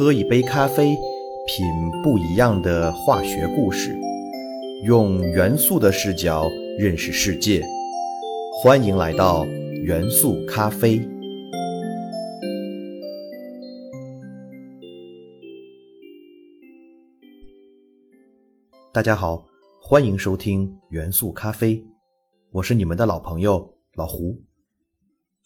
喝一杯咖啡，品不一样的化学故事，用元素的视角认识世界。欢迎来到元素咖啡。大家好，欢迎收听元素咖啡，我是你们的老朋友老胡。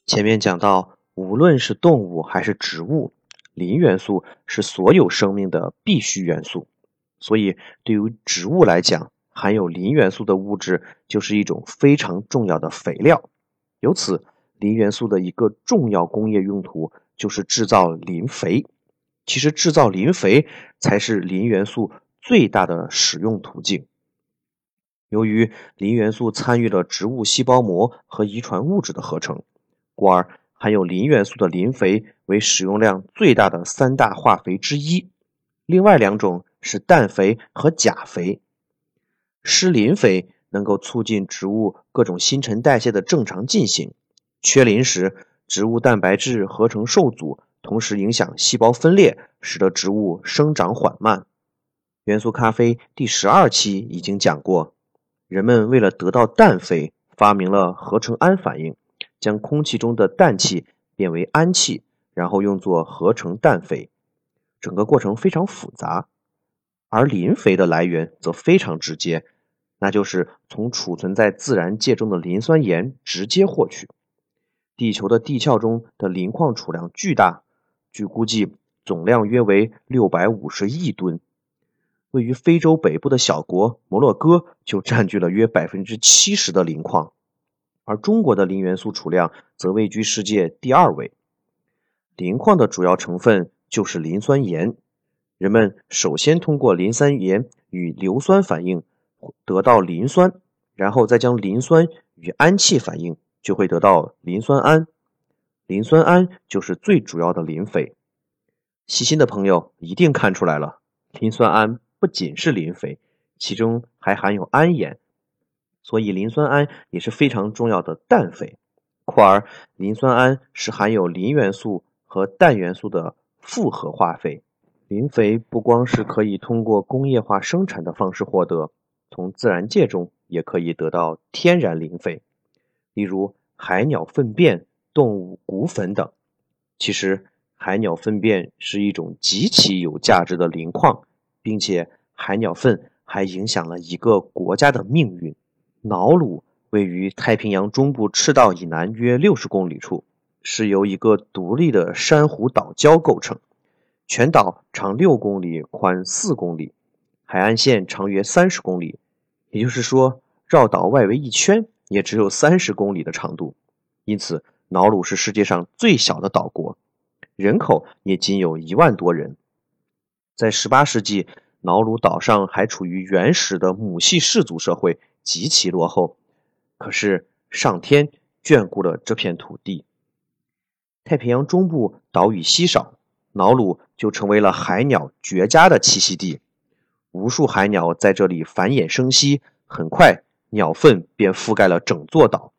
前面讲到，无论是动物还是植物，磷元素是所有生命的必需元素。所以，对于植物来讲，含有磷元素的物质就是一种非常重要的肥料。由此，磷元素的一个重要工业用途就是制造磷肥。其实，制造磷肥才是磷元素最大的使用途径。由于磷元素参与了植物细胞膜和遗传物质的合成，故而含有磷元素的磷肥为使用量最大的三大化肥之一。另外两种是氮肥和钾肥。施磷肥能够促进植物各种新陈代谢的正常进行。缺磷时，植物蛋白质合成受阻，同时影响细胞分裂，使得植物生长缓慢。元素咖啡第十二期已经讲过，人们为了得到氮肥，发明了合成氨反应。将空气中的氮气变为氨气，然后用作合成氮肥，整个过程非常复杂。而磷肥的来源则非常直接，那就是从储存在自然界中的磷酸盐直接获取。地球的地壳中的磷矿储量巨大，据估计总量约为六百五十亿吨。位于非洲北部的小国摩洛哥就占据了约百分之七十的磷矿。而中国的磷元素储量则位居世界第二位。磷矿的主要成分就是磷酸盐。人们首先通过磷酸盐与硫酸反应得到磷酸，然后再将磷酸与氨气反应，就会得到磷酸铵。磷酸铵就是最主要的磷肥。细心的朋友一定看出来了，磷酸铵不仅是磷肥，其中还含有铵盐。所以，磷酸铵也是非常重要的氮肥。故而，磷酸铵是含有磷元素和氮元素的复合化肥。磷肥不光是可以通过工业化生产的方式获得，从自然界中也可以得到天然磷肥，例如海鸟粪便、动物骨粉等。其实，海鸟粪便是一种极其有价值的磷矿，并且海鸟粪还影响了一个国家的命运。瑙鲁位于太平洋中部赤道以南约六十公里处，是由一个独立的珊瑚岛礁构成。全岛长六公里，宽四公里，海岸线长约三十公里，也就是说，绕岛外围一圈也只有三十公里的长度。因此，瑙鲁是世界上最小的岛国，人口也仅有一万多人。在十八世纪，瑙鲁岛上还处于原始的母系氏族社会。极其落后，可是上天眷顾了这片土地。太平洋中部岛屿稀少，瑙鲁就成为了海鸟绝佳的栖息地。无数海鸟在这里繁衍生息，很快鸟粪便覆盖了整座岛。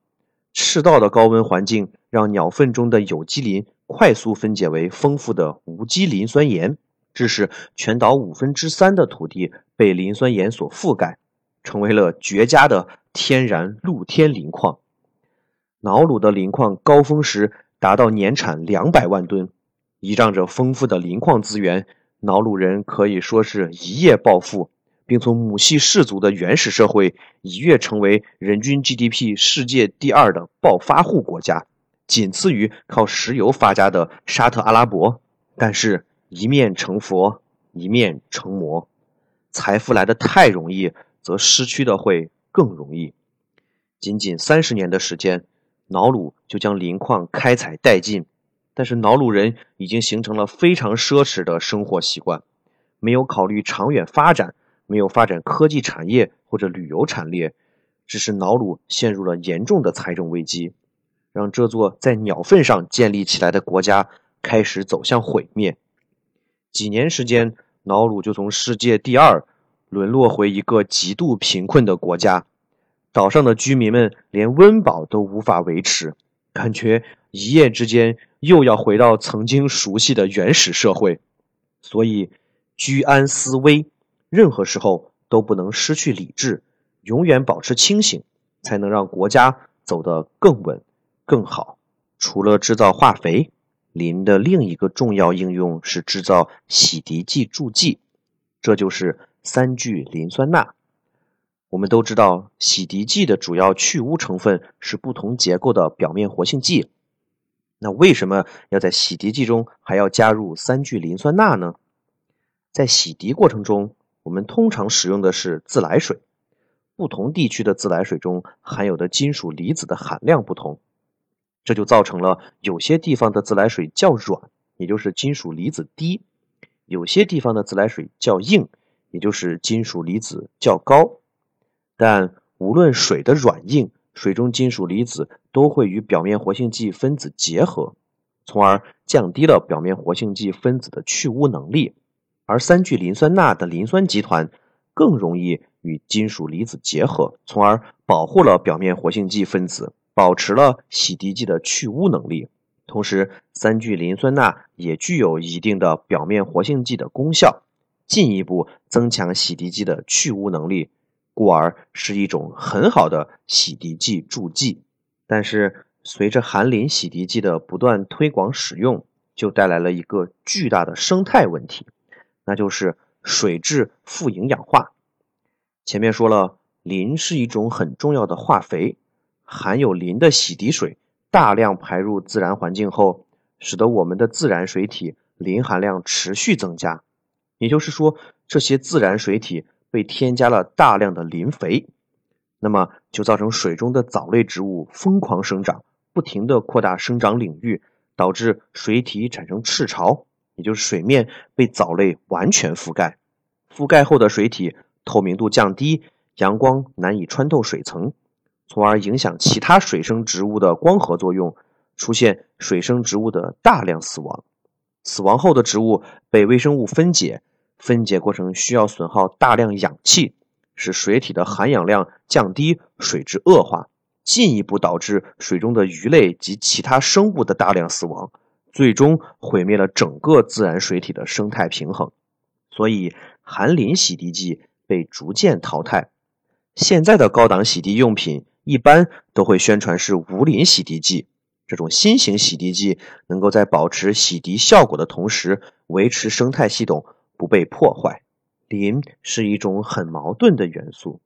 赤道的高温环境让鸟粪中的有机磷快速分解为丰富的无机磷酸盐，致使全岛五分之三的土地被磷酸盐所覆盖。成为了绝佳的天然露天磷矿。瑙鲁的磷矿高峰时达到年产两百万吨，依仗着丰富的磷矿资源，瑙鲁人可以说是一夜暴富，并从母系氏族的原始社会一跃成为人均 GDP 世界第二的暴发户国家，仅次于靠石油发家的沙特阿拉伯。但是，一面成佛，一面成魔，财富来得太容易。则失去的会更容易。仅仅三十年的时间，瑙鲁就将磷矿开采殆尽。但是瑙鲁人已经形成了非常奢侈的生活习惯，没有考虑长远发展，没有发展科技产业或者旅游产业，致使瑙鲁陷入了严重的财政危机，让这座在鸟粪上建立起来的国家开始走向毁灭。几年时间，瑙鲁就从世界第二。沦落回一个极度贫困的国家，岛上的居民们连温饱都无法维持，感觉一夜之间又要回到曾经熟悉的原始社会。所以居安思危，任何时候都不能失去理智，永远保持清醒，才能让国家走得更稳、更好。除了制造化肥，磷的另一个重要应用是制造洗涤剂助剂，这就是三聚磷酸钠。我们都知道，洗涤剂的主要去污成分是不同结构的表面活性剂。那为什么要在洗涤剂中还要加入三聚磷酸钠呢？在洗涤过程中，我们通常使用的是自来水，不同地区的自来水中含有的金属离子的含量不同。这就造成了有些地方的自来水较软，也就是金属离子低；有些地方的自来水较硬，也就是金属离子较高。但无论水的软硬，水中金属离子都会与表面活性剂分子结合，从而降低了表面活性剂分子的去污能力。而三聚磷酸钠的磷酸集团更容易与金属离子结合，从而保护了表面活性剂分子。保持了洗涤剂的去污能力，同时三聚磷酸钠也具有一定的表面活性剂的功效，进一步增强洗涤剂的去污能力，故而是一种很好的洗涤剂助剂。但是，随着含磷洗涤剂的不断推广使用，就带来了一个巨大的生态问题，那就是水质富营养化。前面说了，磷是一种很重要的化肥。含有磷的洗涤水大量排入自然环境后，使得我们的自然水体磷含量持续增加。也就是说，这些自然水体被添加了大量的磷肥，那么就造成水中的藻类植物疯狂生长，不停地扩大生长领域，导致水体产生赤潮，也就是水面被藻类完全覆盖。覆盖后的水体透明度降低，阳光难以穿透水层。从而影响其他水生植物的光合作用，出现水生植物的大量死亡。死亡后的植物被微生物分解，分解过程需要损耗大量氧气，使水体的含氧量降低，水质恶化，进一步导致水中的鱼类及其他生物的大量死亡，最终毁灭了整个自然水体的生态平衡。所以，含磷洗涤剂被逐渐淘汰。现在的高档洗涤用品。一般都会宣传是无磷洗涤剂，这种新型洗涤剂能够在保持洗涤效果的同时，维持生态系统不被破坏。磷是一种很矛盾的元素，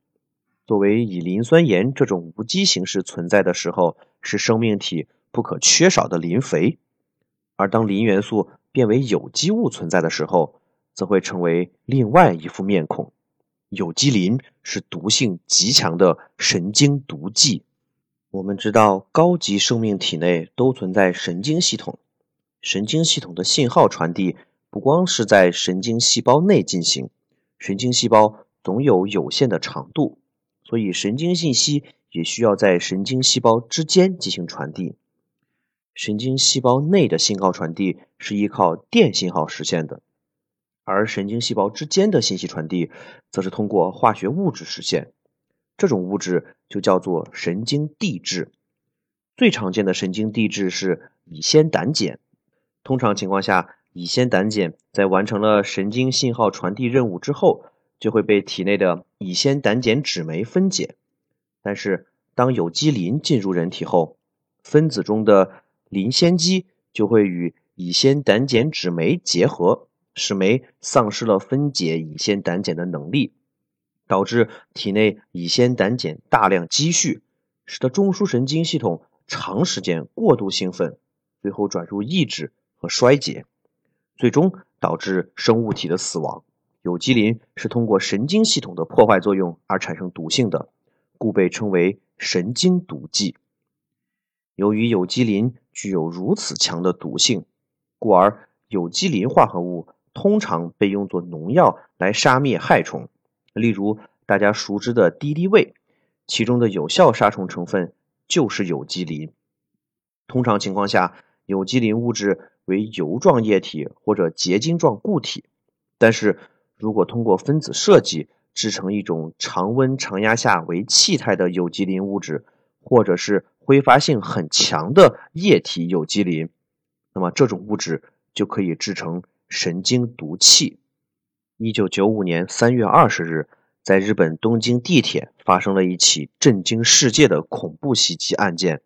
作为以磷酸盐这种无机形式存在的时候，是生命体不可缺少的磷肥；而当磷元素变为有机物存在的时候，则会成为另外一副面孔。有机磷是毒性极强的神经毒剂。我们知道，高级生命体内都存在神经系统，神经系统的信号传递不光是在神经细胞内进行，神经细胞总有有限的长度，所以神经信息也需要在神经细胞之间进行传递。神经细胞内的信号传递是依靠电信号实现的。而神经细胞之间的信息传递，则是通过化学物质实现。这种物质就叫做神经递质。最常见的神经递质是乙酰胆碱。通常情况下，乙酰胆碱在完成了神经信号传递任务之后，就会被体内的乙酰胆碱酯酶分解。但是，当有机磷进入人体后，分子中的磷酰基就会与乙酰胆碱酯酶结合。使酶丧失了分解乙酰胆碱的能力，导致体内乙酰胆碱大量积蓄，使得中枢神经系统长时间过度兴奋，最后转入抑制和衰竭，最终导致生物体的死亡。有机磷是通过神经系统的破坏作用而产生毒性的，故被称为神经毒剂。由于有机磷具有如此强的毒性，故而有机磷化合物。通常被用作农药来杀灭害虫，例如大家熟知的敌敌畏，其中的有效杀虫成分就是有机磷。通常情况下，有机磷物质为油状液体或者结晶状固体，但是如果通过分子设计制成一种常温常压下为气态的有机磷物质，或者是挥发性很强的液体有机磷，那么这种物质就可以制成。神经毒气。一九九五年三月二十日，在日本东京地铁发生了一起震惊世界的恐怖袭击案件，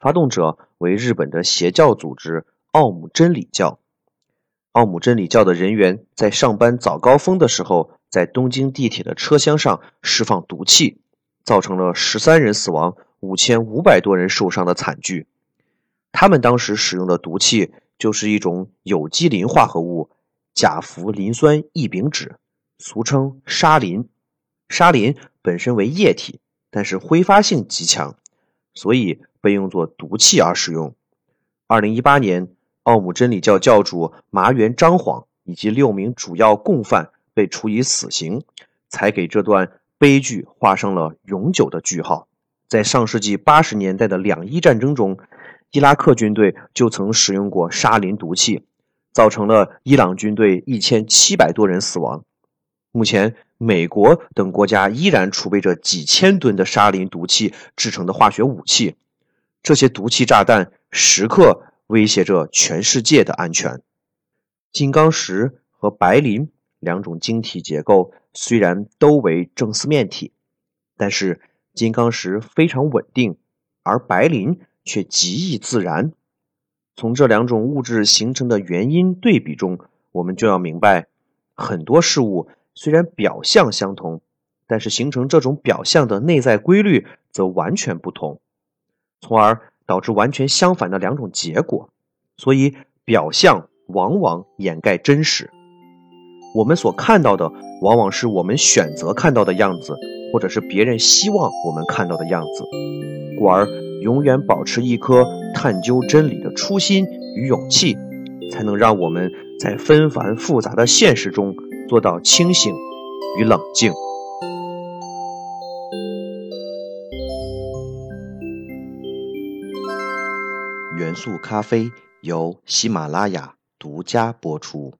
发动者为日本的邪教组织奥姆真理教。奥姆真理教的人员在上班早高峰的时候，在东京地铁的车厢上释放毒气，造成了十三人死亡、五千五百多人受伤的惨剧。他们当时使用的毒气就是一种有机磷化合物甲氟磷酸异丙酯，俗称沙磷。沙磷本身为液体，但是挥发性极强，所以被用作毒气而使用。二零一八年。奥姆真理教教主麻原彰晃以及六名主要共犯被处以死刑，才给这段悲剧画上了永久的句号。在上世纪八十年代的两伊战争中，伊拉克军队就曾使用过沙林毒气，造成了伊朗军队一千七百多人死亡。目前，美国等国家依然储备着几千吨的沙林毒气制成的化学武器，这些毒气炸弹时刻。威胁着全世界的安全。金刚石和白磷两种晶体结构虽然都为正四面体，但是金刚石非常稳定，而白磷却极易自燃。从这两种物质形成的原因对比中，我们就要明白，很多事物虽然表象相同，但是形成这种表象的内在规律则完全不同，从而。导致完全相反的两种结果，所以表象往往掩盖真实。我们所看到的，往往是我们选择看到的样子，或者是别人希望我们看到的样子。故而，永远保持一颗探究真理的初心与勇气，才能让我们在纷繁复杂的现实中做到清醒与冷静。速咖啡由喜马拉雅独家播出。